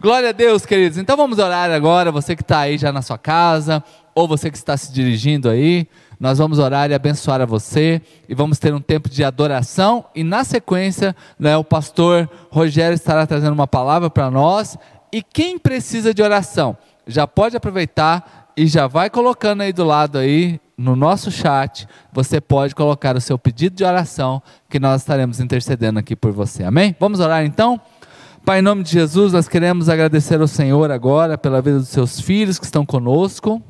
Glória a Deus, queridos. Então vamos orar agora, você que está aí já na sua casa, ou você que está se dirigindo aí, nós vamos orar e abençoar a você, e vamos ter um tempo de adoração, e na sequência, né, o pastor Rogério estará trazendo uma palavra para nós, e quem precisa de oração, já pode aproveitar e já vai colocando aí do lado aí, no nosso chat, você pode colocar o seu pedido de oração, que nós estaremos intercedendo aqui por você, amém? Vamos orar então? Pai, em nome de Jesus, nós queremos agradecer ao Senhor agora pela vida dos seus filhos que estão conosco,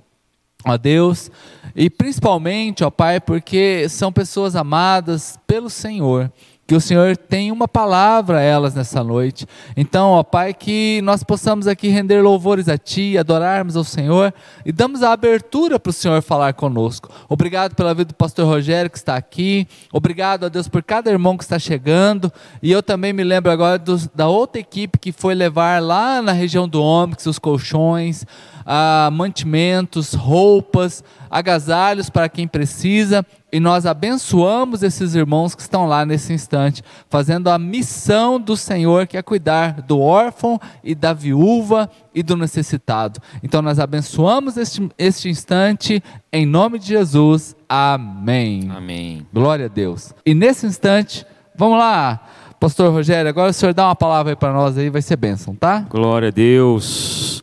ó Deus, e principalmente, ó Pai, porque são pessoas amadas pelo Senhor que o Senhor tem uma palavra a elas nessa noite. Então, ó Pai, que nós possamos aqui render louvores a Ti, adorarmos ao Senhor e damos a abertura para o Senhor falar conosco. Obrigado pela vida do pastor Rogério que está aqui. Obrigado a Deus por cada irmão que está chegando. E eu também me lembro agora dos, da outra equipe que foi levar lá na região do Ômix os colchões, ah, mantimentos, roupas, agasalhos para quem precisa e nós abençoamos esses irmãos que estão lá nesse instante, fazendo a missão do Senhor, que é cuidar do órfão e da viúva e do necessitado. Então nós abençoamos este, este instante, em nome de Jesus. Amém. Amém. Glória a Deus. E nesse instante, vamos lá, Pastor Rogério, agora o senhor dá uma palavra aí para nós aí, vai ser bênção, tá? Glória a Deus.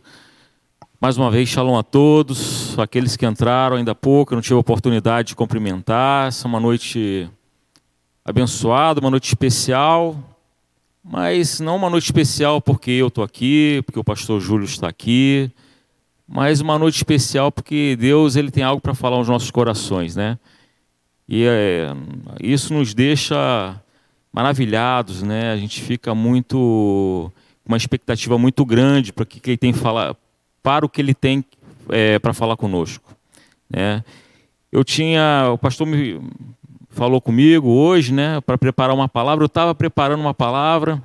Mais uma vez, shalom a todos, aqueles que entraram ainda há pouco, eu não tive a oportunidade de cumprimentar. Essa é uma noite abençoada, uma noite especial, mas não uma noite especial porque eu estou aqui, porque o pastor Júlio está aqui, mas uma noite especial porque Deus ele tem algo para falar aos nossos corações, né? E é, isso nos deixa maravilhados, né? A gente fica muito uma expectativa muito grande para que ele tem falar para o que ele tem é, para falar conosco. Né? Eu tinha, o pastor me falou comigo hoje, né, para preparar uma palavra. Eu estava preparando uma palavra,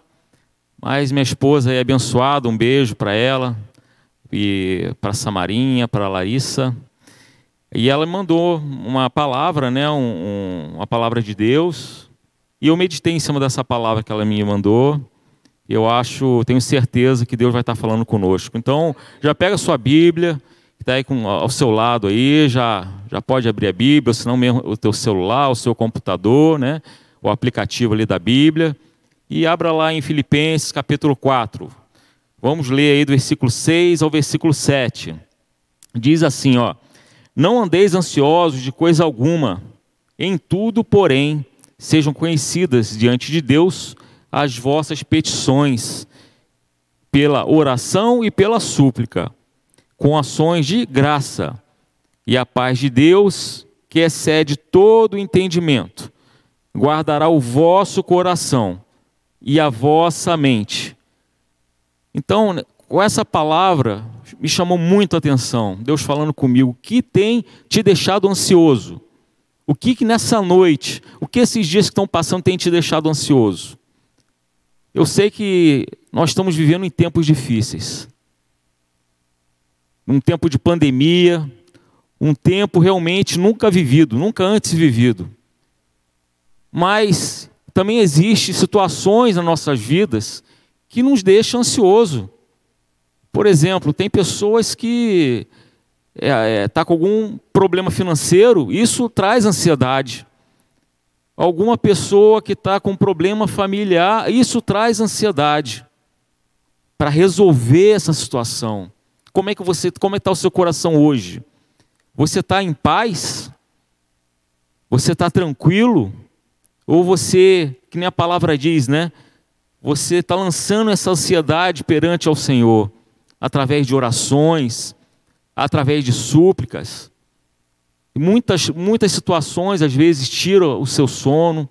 mas minha esposa é abençoada, um beijo para ela e para Samarinha, para Larissa. E ela mandou uma palavra, né, um, um, uma palavra de Deus. E eu meditei em cima dessa palavra que ela me mandou eu acho, tenho certeza que Deus vai estar falando conosco. Então, já pega a sua Bíblia, que está aí com, ao seu lado aí, já, já pode abrir a Bíblia, ou se não mesmo o teu celular, o seu computador, né? o aplicativo ali da Bíblia, e abra lá em Filipenses capítulo 4. Vamos ler aí do versículo 6 ao versículo 7. Diz assim, ó: Não andeis ansiosos de coisa alguma, em tudo, porém, sejam conhecidas diante de Deus as vossas petições pela oração e pela súplica, com ações de graça. E a paz de Deus, que excede todo entendimento, guardará o vosso coração e a vossa mente. Então, com essa palavra, me chamou muito a atenção. Deus falando comigo, o que tem te deixado ansioso? O que, que nessa noite, o que esses dias que estão passando tem te deixado ansioso? Eu sei que nós estamos vivendo em tempos difíceis. Um tempo de pandemia, um tempo realmente nunca vivido, nunca antes vivido. Mas também existem situações nas nossas vidas que nos deixam ansioso. Por exemplo, tem pessoas que é, é, tá com algum problema financeiro, isso traz ansiedade alguma pessoa que está com problema familiar, isso traz ansiedade para resolver essa situação. Como é que você, como é está o seu coração hoje? Você está em paz? Você está tranquilo? Ou você, que nem a palavra diz, né? Você está lançando essa ansiedade perante ao Senhor através de orações, através de súplicas. Muitas, muitas situações, às vezes, tiram o seu sono,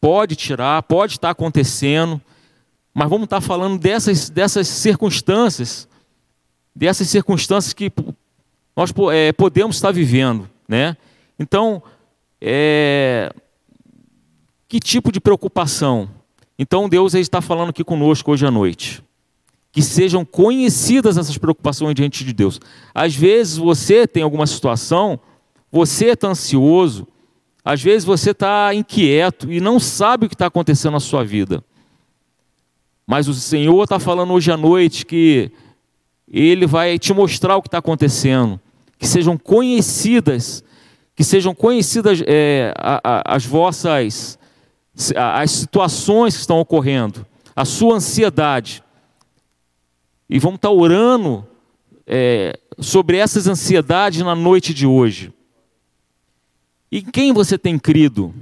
pode tirar, pode estar acontecendo, mas vamos estar falando dessas, dessas circunstâncias, dessas circunstâncias que nós é, podemos estar vivendo. Né? Então, é, que tipo de preocupação? Então, Deus está falando aqui conosco hoje à noite. Que sejam conhecidas essas preocupações diante de Deus. Às vezes você tem alguma situação você está ansioso, às vezes você está inquieto e não sabe o que está acontecendo na sua vida. Mas o Senhor está falando hoje à noite que Ele vai te mostrar o que está acontecendo, que sejam conhecidas, que sejam conhecidas é, as vossas as situações que estão ocorrendo, a sua ansiedade. E vamos estar tá orando é, sobre essas ansiedades na noite de hoje. E quem você tem crido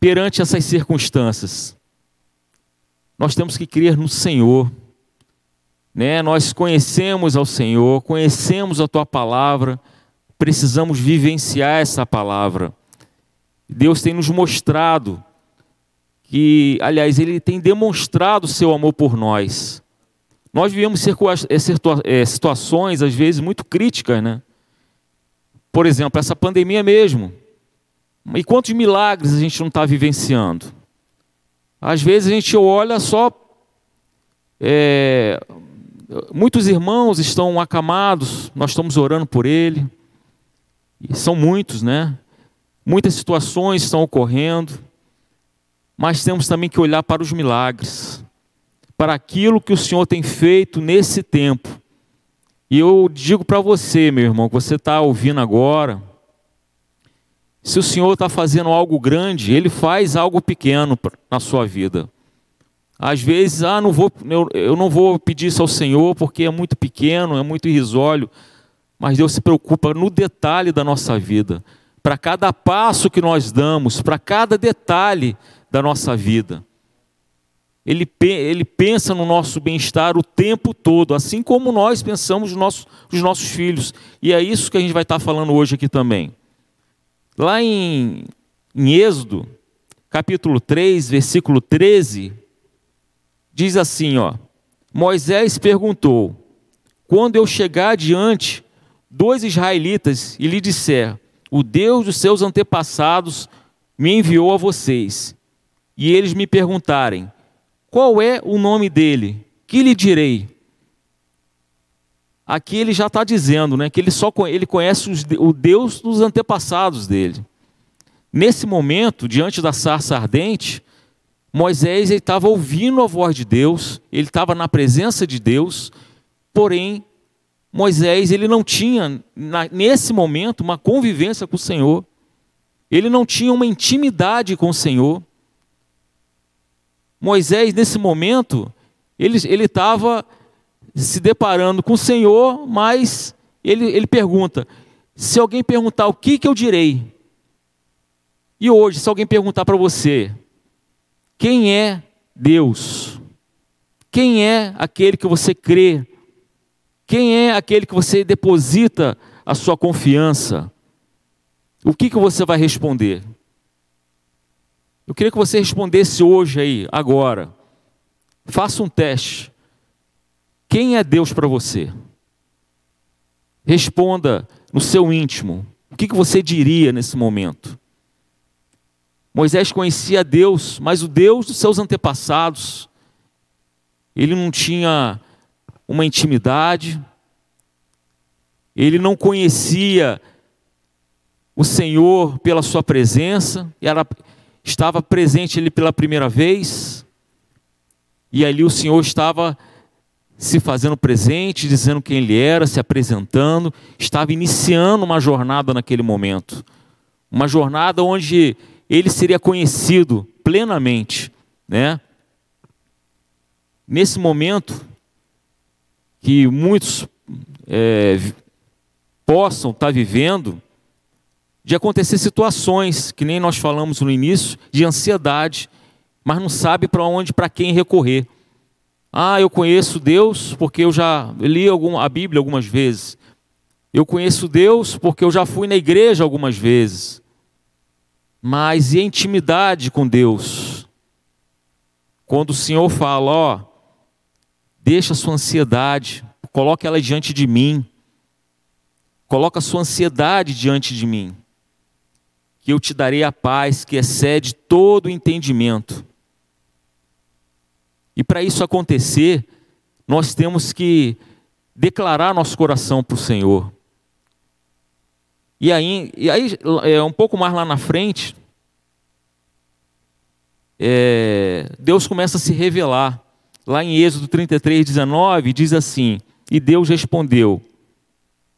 perante essas circunstâncias? Nós temos que crer no Senhor. Né? Nós conhecemos ao Senhor, conhecemos a tua palavra, precisamos vivenciar essa palavra. Deus tem nos mostrado que, aliás, Ele tem demonstrado o seu amor por nós. Nós vivemos é, é, situações, às vezes, muito críticas, né? Por exemplo, essa pandemia mesmo. E quantos milagres a gente não está vivenciando? Às vezes a gente olha só. É, muitos irmãos estão acamados, nós estamos orando por ele. E são muitos, né? Muitas situações estão ocorrendo. Mas temos também que olhar para os milagres, para aquilo que o Senhor tem feito nesse tempo. E eu digo para você, meu irmão, que você está ouvindo agora se o Senhor está fazendo algo grande, Ele faz algo pequeno na sua vida. Às vezes, ah, não vou, eu, não vou pedir isso ao Senhor porque é muito pequeno, é muito irrisório. Mas Deus se preocupa no detalhe da nossa vida, para cada passo que nós damos, para cada detalhe da nossa vida. Ele, ele pensa no nosso bem-estar o tempo todo, assim como nós pensamos nos nossos, nos nossos filhos. E é isso que a gente vai estar falando hoje aqui também. Lá em, em Êxodo, capítulo 3, versículo 13, diz assim, ó: Moisés perguntou: Quando eu chegar diante dos israelitas e lhe disser: O Deus dos seus antepassados me enviou a vocês, e eles me perguntarem: Qual é o nome dele? Que lhe direi? Aqui ele já está dizendo né, que ele só ele conhece os, o Deus dos antepassados dele. Nesse momento, diante da sarça ardente, Moisés estava ouvindo a voz de Deus, ele estava na presença de Deus, porém, Moisés ele não tinha, na, nesse momento, uma convivência com o Senhor, ele não tinha uma intimidade com o Senhor. Moisés, nesse momento, ele estava se deparando com o Senhor, mas ele, ele pergunta: se alguém perguntar o que, que eu direi? E hoje, se alguém perguntar para você, quem é Deus? Quem é aquele que você crê? Quem é aquele que você deposita a sua confiança? O que, que você vai responder? Eu queria que você respondesse hoje aí, agora. Faça um teste. Quem é Deus para você? Responda no seu íntimo. O que você diria nesse momento? Moisés conhecia Deus, mas o Deus dos seus antepassados. Ele não tinha uma intimidade, ele não conhecia o Senhor pela sua presença, ela estava presente ele pela primeira vez, e ali o Senhor estava se fazendo presente, dizendo quem ele era, se apresentando, estava iniciando uma jornada naquele momento. Uma jornada onde ele seria conhecido plenamente, né? Nesse momento que muitos é, possam estar vivendo, de acontecer situações que nem nós falamos no início, de ansiedade, mas não sabe para onde, para quem recorrer. Ah, eu conheço Deus porque eu já li a Bíblia algumas vezes. Eu conheço Deus porque eu já fui na igreja algumas vezes. Mas e a intimidade com Deus? Quando o Senhor fala, ó, deixa a sua ansiedade, coloque ela diante de mim. Coloca a sua ansiedade diante de mim. Que eu te darei a paz que excede todo o entendimento. E para isso acontecer, nós temos que declarar nosso coração para o Senhor. E aí, e aí é, um pouco mais lá na frente, é, Deus começa a se revelar. lá em Êxodo 33, 19, diz assim: E Deus respondeu: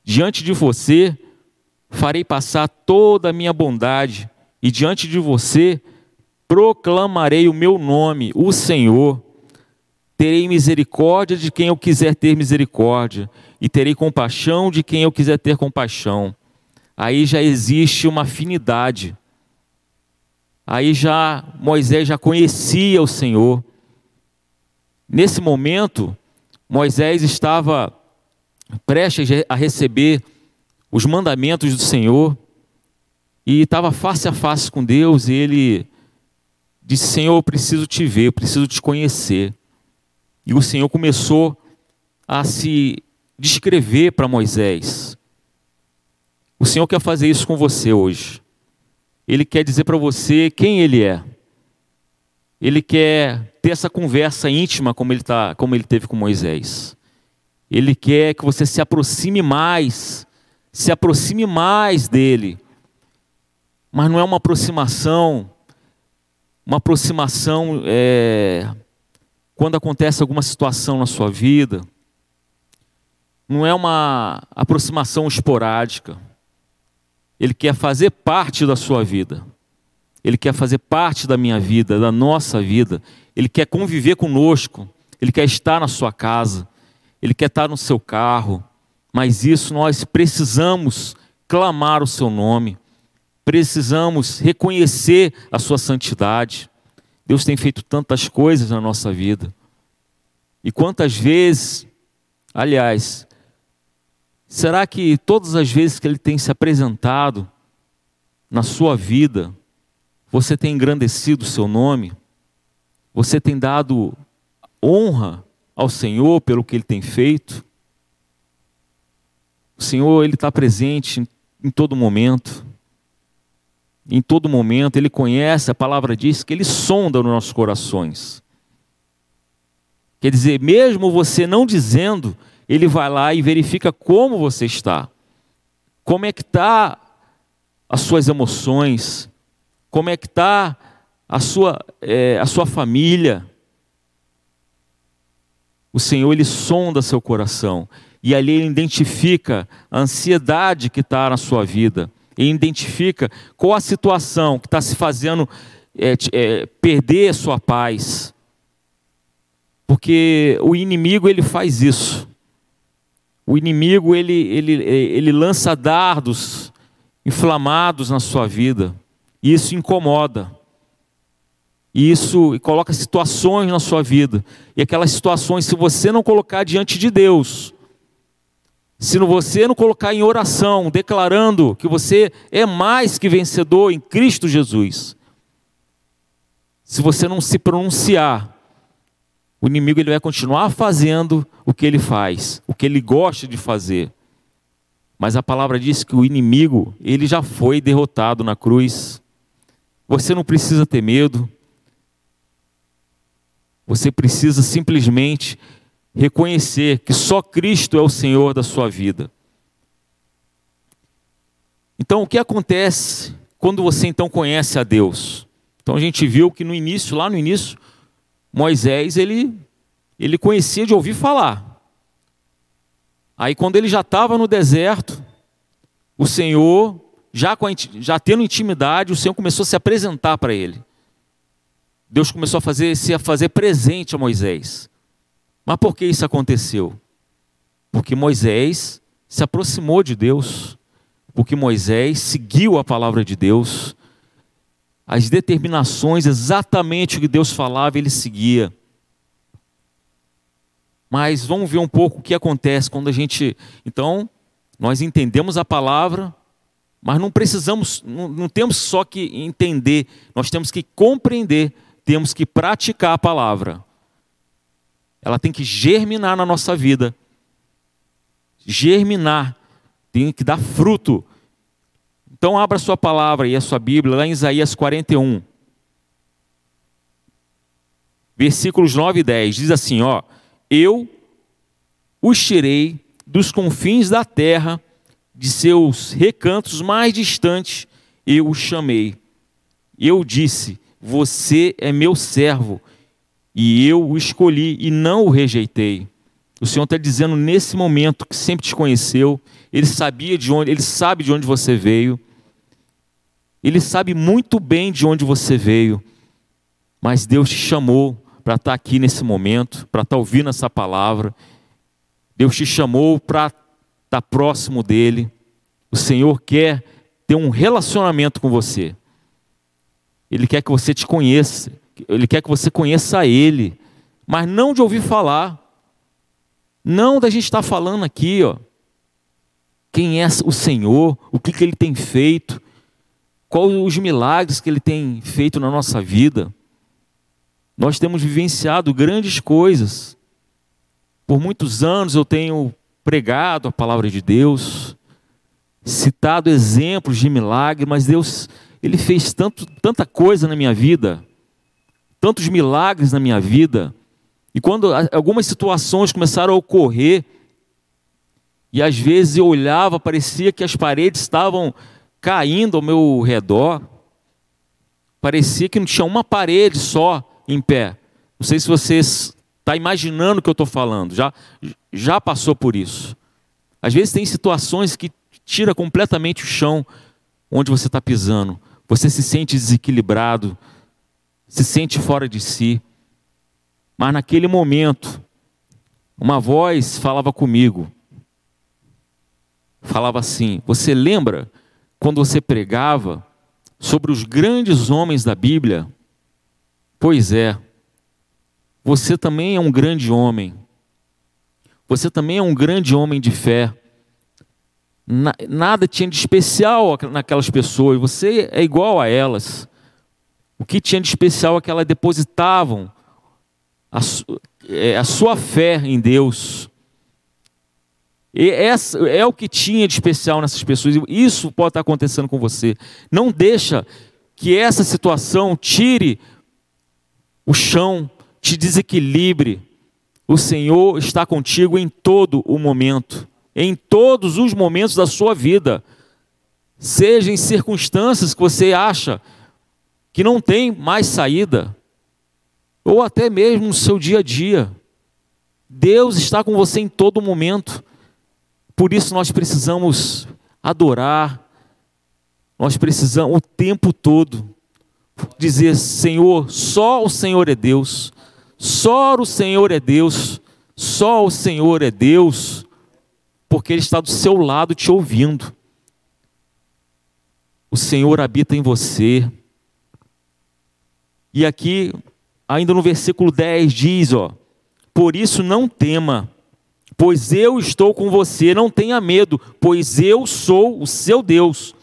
Diante de você farei passar toda a minha bondade, e diante de você proclamarei o meu nome, o Senhor. Terei misericórdia de quem eu quiser ter misericórdia, e terei compaixão de quem eu quiser ter compaixão. Aí já existe uma afinidade. Aí já Moisés já conhecia o Senhor. Nesse momento, Moisés estava prestes a receber os mandamentos do Senhor e estava face a face com Deus e ele disse: Senhor, eu preciso te ver, eu preciso te conhecer. E o Senhor começou a se descrever para Moisés. O Senhor quer fazer isso com você hoje. Ele quer dizer para você quem Ele é. Ele quer ter essa conversa íntima como ele, tá, como ele teve com Moisés. Ele quer que você se aproxime mais, se aproxime mais dele. Mas não é uma aproximação, uma aproximação é, quando acontece alguma situação na sua vida. Não é uma aproximação esporádica. Ele quer fazer parte da sua vida. Ele quer fazer parte da minha vida, da nossa vida. Ele quer conviver conosco. Ele quer estar na sua casa. Ele quer estar no seu carro. Mas isso nós precisamos clamar o seu nome. Precisamos reconhecer a sua santidade. Deus tem feito tantas coisas na nossa vida. E quantas vezes, aliás, Será que todas as vezes que ele tem se apresentado na sua vida, você tem engrandecido o seu nome? Você tem dado honra ao Senhor pelo que ele tem feito? O Senhor, ele está presente em, todo momento. Em todo momento, ele conhece, a palavra diz que ele sonda nos nossos corações. Quer dizer, mesmo você não dizendo, ele vai lá e verifica como você está. Como é que está as suas emoções, como é que está a sua, é, a sua família. O Senhor, Ele sonda seu coração. E ali Ele identifica a ansiedade que está na sua vida. Ele identifica qual a situação que está se fazendo é, é, perder a sua paz. Porque o inimigo, ele faz isso. O inimigo ele, ele, ele lança dardos inflamados na sua vida. E isso incomoda. E isso coloca situações na sua vida. E aquelas situações, se você não colocar diante de Deus, se você não colocar em oração, declarando que você é mais que vencedor em Cristo Jesus, se você não se pronunciar, o inimigo ele vai continuar fazendo o que ele faz, o que ele gosta de fazer. Mas a palavra diz que o inimigo, ele já foi derrotado na cruz. Você não precisa ter medo. Você precisa simplesmente reconhecer que só Cristo é o Senhor da sua vida. Então, o que acontece quando você então conhece a Deus? Então a gente viu que no início, lá no início, Moisés, ele, ele conhecia de ouvir falar. Aí, quando ele já estava no deserto, o Senhor, já, com a, já tendo intimidade, o Senhor começou a se apresentar para ele. Deus começou a fazer, se a fazer presente a Moisés. Mas por que isso aconteceu? Porque Moisés se aproximou de Deus, porque Moisés seguiu a palavra de Deus, as determinações, exatamente o que Deus falava, ele seguia. Mas vamos ver um pouco o que acontece quando a gente. Então, nós entendemos a palavra, mas não precisamos, não, não temos só que entender, nós temos que compreender, temos que praticar a palavra. Ela tem que germinar na nossa vida. Germinar, tem que dar fruto então abra sua palavra e a sua Bíblia lá em Isaías 41. Versículos 9 e 10 diz assim, ó: Eu os tirei dos confins da terra, de seus recantos mais distantes, eu os chamei. Eu disse: Você é meu servo, e eu o escolhi e não o rejeitei. O Senhor está dizendo nesse momento que sempre te conheceu, Ele sabia de onde, Ele sabe de onde você veio, Ele sabe muito bem de onde você veio, mas Deus te chamou para estar tá aqui nesse momento, para estar tá ouvindo essa palavra. Deus te chamou para estar tá próximo dele. O Senhor quer ter um relacionamento com você. Ele quer que você te conheça, ele quer que você conheça Ele, mas não de ouvir falar, não da gente estar falando aqui, ó, quem é o Senhor, o que, que Ele tem feito, quais os milagres que Ele tem feito na nossa vida. Nós temos vivenciado grandes coisas. Por muitos anos eu tenho pregado a palavra de Deus, citado exemplos de milagre, mas Deus, Ele fez tanto, tanta coisa na minha vida tantos milagres na minha vida. E quando algumas situações começaram a ocorrer, e às vezes eu olhava, parecia que as paredes estavam caindo ao meu redor, parecia que não tinha uma parede só em pé. Não sei se você está imaginando o que eu estou falando, já, já passou por isso. Às vezes tem situações que tira completamente o chão onde você está pisando. Você se sente desequilibrado, se sente fora de si. Mas naquele momento, uma voz falava comigo. Falava assim: Você lembra quando você pregava sobre os grandes homens da Bíblia? Pois é, você também é um grande homem. Você também é um grande homem de fé. Nada tinha de especial naquelas pessoas, você é igual a elas. O que tinha de especial é que elas depositavam a, é, a sua fé em Deus. E essa é o que tinha de especial nessas pessoas. Isso pode estar acontecendo com você. Não deixa que essa situação tire o chão, te desequilibre. O Senhor está contigo em todo o momento, em todos os momentos da sua vida. Seja em circunstâncias que você acha que não tem mais saída, ou até mesmo no seu dia a dia. Deus está com você em todo momento. Por isso nós precisamos adorar, nós precisamos o tempo todo dizer: Senhor, só o Senhor é Deus, só o Senhor é Deus, só o Senhor é Deus, porque Ele está do seu lado te ouvindo. O Senhor habita em você. E aqui, ainda no versículo 10, diz: ó, Por isso não tema, pois eu estou com você, não tenha medo, pois eu sou o seu Deus.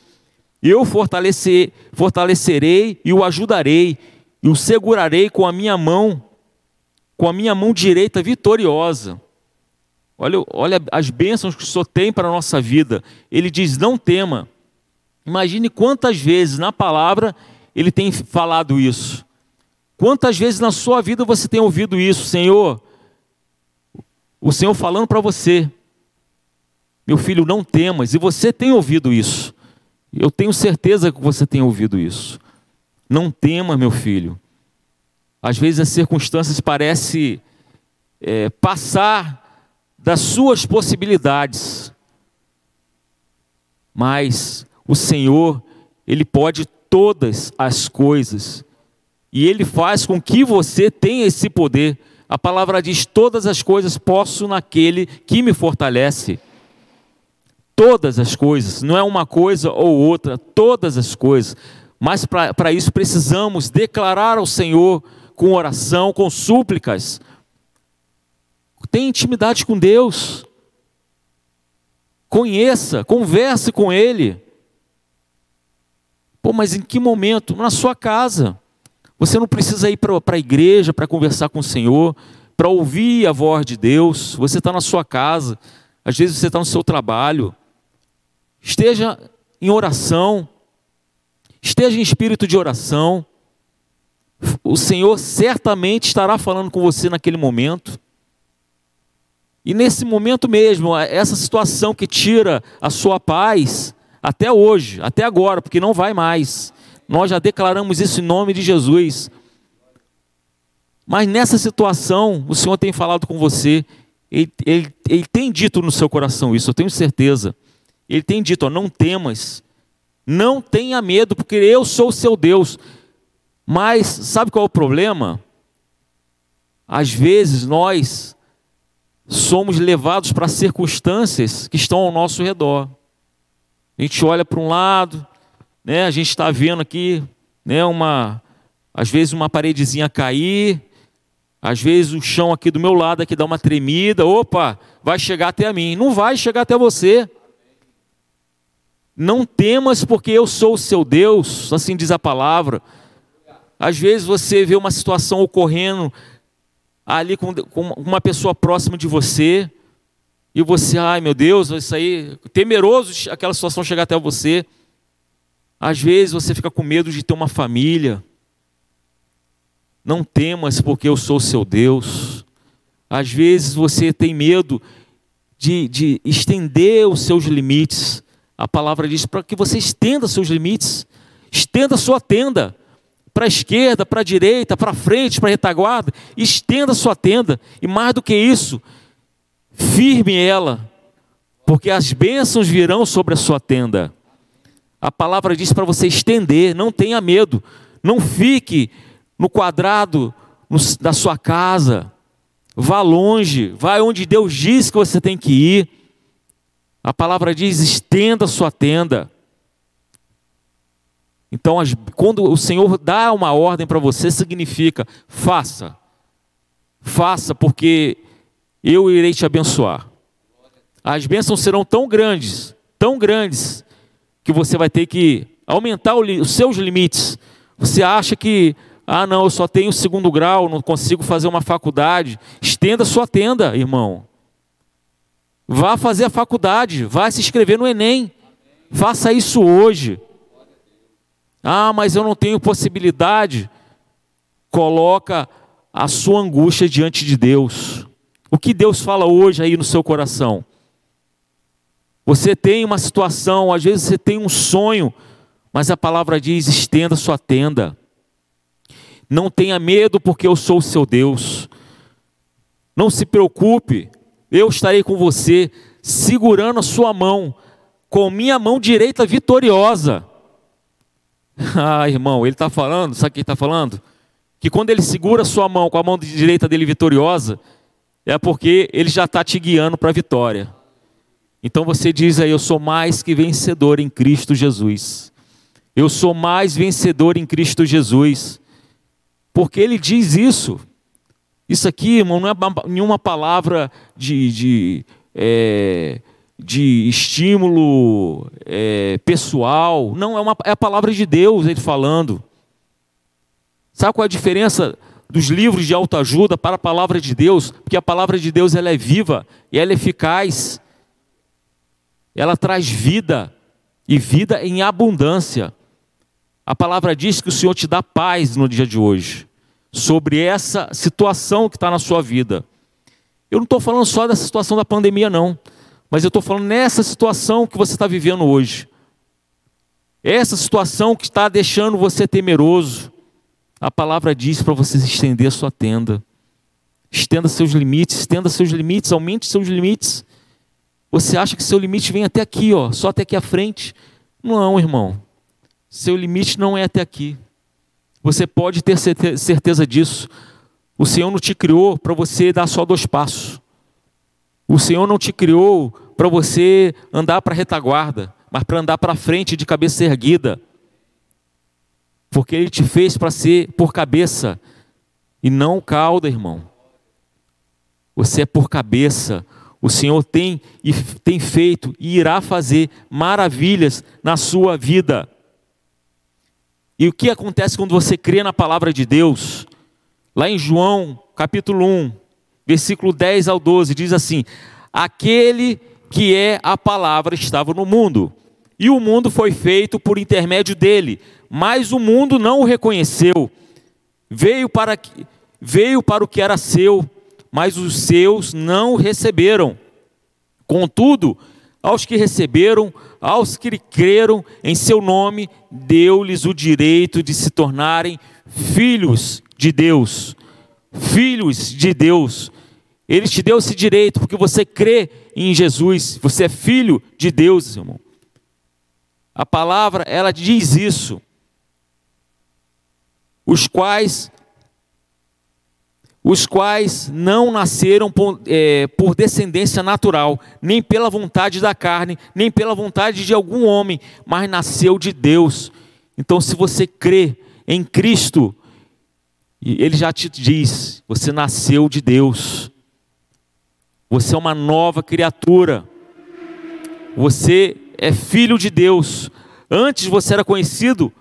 Eu fortalecer, fortalecerei e o ajudarei, e o segurarei com a minha mão, com a minha mão direita vitoriosa. Olha, olha as bênçãos que o Senhor tem para a nossa vida. Ele diz: não tema. Imagine quantas vezes na palavra ele tem falado isso. Quantas vezes na sua vida você tem ouvido isso, Senhor? O Senhor falando para você, meu filho, não temas, e você tem ouvido isso. Eu tenho certeza que você tem ouvido isso. Não tema, meu filho. Às vezes as circunstâncias parecem é, passar das suas possibilidades, mas o Senhor, Ele pode todas as coisas e ele faz com que você tenha esse poder. A palavra diz: Todas as coisas posso naquele que me fortalece. Todas as coisas, não é uma coisa ou outra, todas as coisas. Mas para isso precisamos declarar ao Senhor com oração, com súplicas. Tenha intimidade com Deus. Conheça, converse com Ele. Pô, mas em que momento? Na sua casa. Você não precisa ir para a igreja para conversar com o Senhor, para ouvir a voz de Deus. Você está na sua casa, às vezes você está no seu trabalho. Esteja em oração, esteja em espírito de oração. O Senhor certamente estará falando com você naquele momento. E nesse momento mesmo, essa situação que tira a sua paz, até hoje, até agora, porque não vai mais. Nós já declaramos isso em nome de Jesus. Mas nessa situação, o Senhor tem falado com você, ele, ele, ele tem dito no seu coração isso, eu tenho certeza. Ele tem dito: ó, não temas, não tenha medo, porque eu sou o seu Deus. Mas sabe qual é o problema? Às vezes nós somos levados para circunstâncias que estão ao nosso redor. A gente olha para um lado, né, a gente está vendo aqui, né, uma, às vezes uma paredezinha cair, às vezes o chão aqui do meu lado aqui dá uma tremida, opa, vai chegar até mim. Não vai chegar até você. Não temas, porque eu sou o seu Deus, assim diz a palavra. Às vezes você vê uma situação ocorrendo ali com, com uma pessoa próxima de você, e você, ai meu Deus, vai sair temeroso aquela situação chegar até você. Às vezes você fica com medo de ter uma família. Não temas, porque eu sou seu Deus. Às vezes você tem medo de, de estender os seus limites. A palavra diz para que você estenda seus limites, estenda sua tenda para a esquerda, para a direita, para frente, para a retaguarda, estenda sua tenda, e mais do que isso, firme ela, porque as bênçãos virão sobre a sua tenda. A palavra diz para você estender, não tenha medo, não fique no quadrado no, da sua casa, vá longe, vá onde Deus diz que você tem que ir. A palavra diz: estenda sua tenda. Então, quando o Senhor dá uma ordem para você, significa: faça. Faça, porque eu irei te abençoar. As bênçãos serão tão grandes, tão grandes, que você vai ter que aumentar os seus limites. Você acha que, ah, não, eu só tenho segundo grau, não consigo fazer uma faculdade. Estenda sua tenda, irmão. Vá fazer a faculdade, vá se inscrever no Enem. Faça isso hoje. Ah, mas eu não tenho possibilidade. Coloca a sua angústia diante de Deus. O que Deus fala hoje aí no seu coração? Você tem uma situação, às vezes você tem um sonho, mas a palavra diz: estenda sua tenda. Não tenha medo, porque eu sou o seu Deus. Não se preocupe, eu estarei com você, segurando a sua mão, com minha mão direita vitoriosa. Ah, irmão, ele está falando, sabe o que ele está falando? Que quando ele segura a sua mão com a mão direita dele vitoriosa, é porque ele já está te guiando para a vitória. Então você diz aí: Eu sou mais que vencedor em Cristo Jesus. Eu sou mais vencedor em Cristo Jesus. Porque ele diz isso. Isso aqui, irmão, não é nenhuma palavra de, de é, de estímulo é, pessoal. Não, é, uma, é a palavra de Deus ele falando. Sabe qual é a diferença dos livros de autoajuda para a palavra de Deus? Porque a palavra de Deus ela é viva e ela é eficaz. Ela traz vida e vida em abundância. A palavra diz que o Senhor te dá paz no dia de hoje sobre essa situação que está na sua vida. Eu não estou falando só dessa situação da pandemia, não. Mas eu estou falando nessa situação que você está vivendo hoje. Essa situação que está deixando você temeroso. A palavra diz para você estender a sua tenda. Estenda seus limites, estenda seus limites, aumente seus limites. Você acha que seu limite vem até aqui, ó, só até aqui à frente? Não, irmão. Seu limite não é até aqui. Você pode ter certeza disso. O Senhor não te criou para você dar só dois passos. O Senhor não te criou para você andar para retaguarda, mas para andar para frente de cabeça erguida. Porque Ele te fez para ser por cabeça e não cauda, irmão. Você é por cabeça. O Senhor tem e tem feito e irá fazer maravilhas na sua vida. E o que acontece quando você crê na palavra de Deus? Lá em João, capítulo 1, versículo 10 ao 12, diz assim: Aquele que é a palavra estava no mundo, e o mundo foi feito por intermédio dele, mas o mundo não o reconheceu. Veio para, veio para o que era seu, mas os seus não receberam. Contudo, aos que receberam, aos que creram em seu nome, deu-lhes o direito de se tornarem filhos de Deus filhos de Deus. Ele te deu esse direito porque você crê em Jesus, você é filho de Deus, irmão. A palavra, ela diz isso. Os quais os quais não nasceram por, é, por, descendência natural, nem pela vontade da carne, nem pela vontade de algum homem, mas nasceu de Deus. Então, se você crê em Cristo, ele já te diz: você nasceu de Deus, você é uma nova criatura, você é filho de Deus. Antes você era conhecido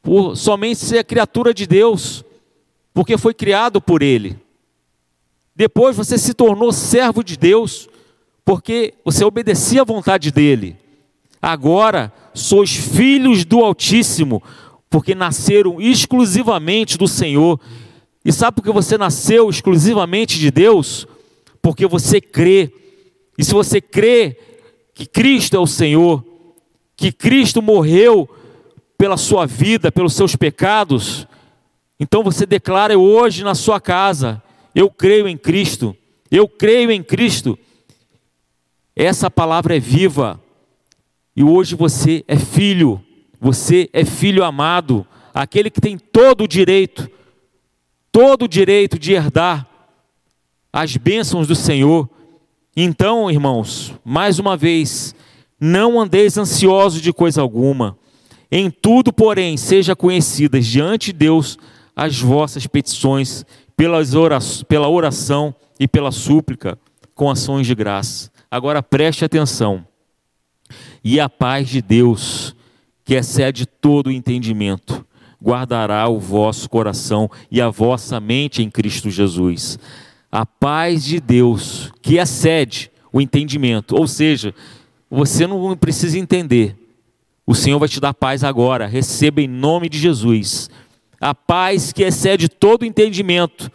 por somente ser criatura de Deus porque foi criado por Ele. Depois você se tornou servo de Deus, porque você obedecia à vontade dEle. Agora sois filhos do Altíssimo, porque nasceram exclusivamente do Senhor. E sabe por que você nasceu exclusivamente de Deus? Porque você crê. E se você crê que Cristo é o Senhor, que Cristo morreu pela sua vida, pelos seus pecados, então você declara hoje na sua casa: Eu creio em Cristo, eu creio em Cristo. Essa palavra é viva. E hoje você é filho, você é filho amado, aquele que tem todo o direito, todo o direito de herdar as bênçãos do Senhor. Então, irmãos, mais uma vez, não andeis ansiosos de coisa alguma. Em tudo, porém, seja conhecidas diante de Deus as vossas petições pelas oração, pela oração e pela súplica com ações de graça. Agora preste atenção. E a paz de Deus, que excede todo o entendimento, guardará o vosso coração e a vossa mente em Cristo Jesus. A paz de Deus, que excede o entendimento, ou seja, você não precisa entender. O Senhor vai te dar paz agora. Receba em nome de Jesus a paz que excede todo entendimento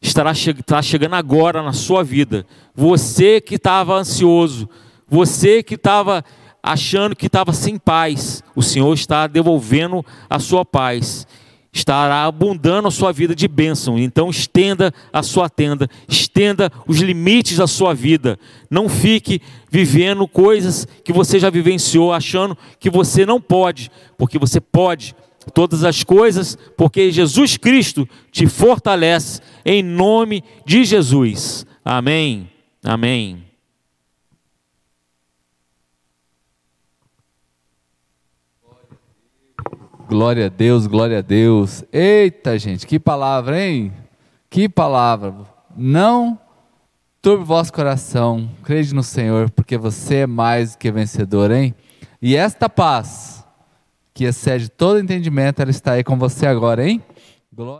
estará tá chegando agora na sua vida. Você que estava ansioso, você que estava achando que estava sem paz, o Senhor está devolvendo a sua paz. Estará abundando a sua vida de bênção. Então estenda a sua tenda, estenda os limites da sua vida. Não fique vivendo coisas que você já vivenciou, achando que você não pode, porque você pode todas as coisas, porque Jesus Cristo te fortalece em nome de Jesus. Amém. Amém. Glória a Deus, glória a Deus. Eita, gente, que palavra, hein? Que palavra. Não turbe o vosso coração, crede no Senhor, porque você é mais que vencedor, hein? E esta paz que excede todo entendimento, ela está aí com você agora, hein?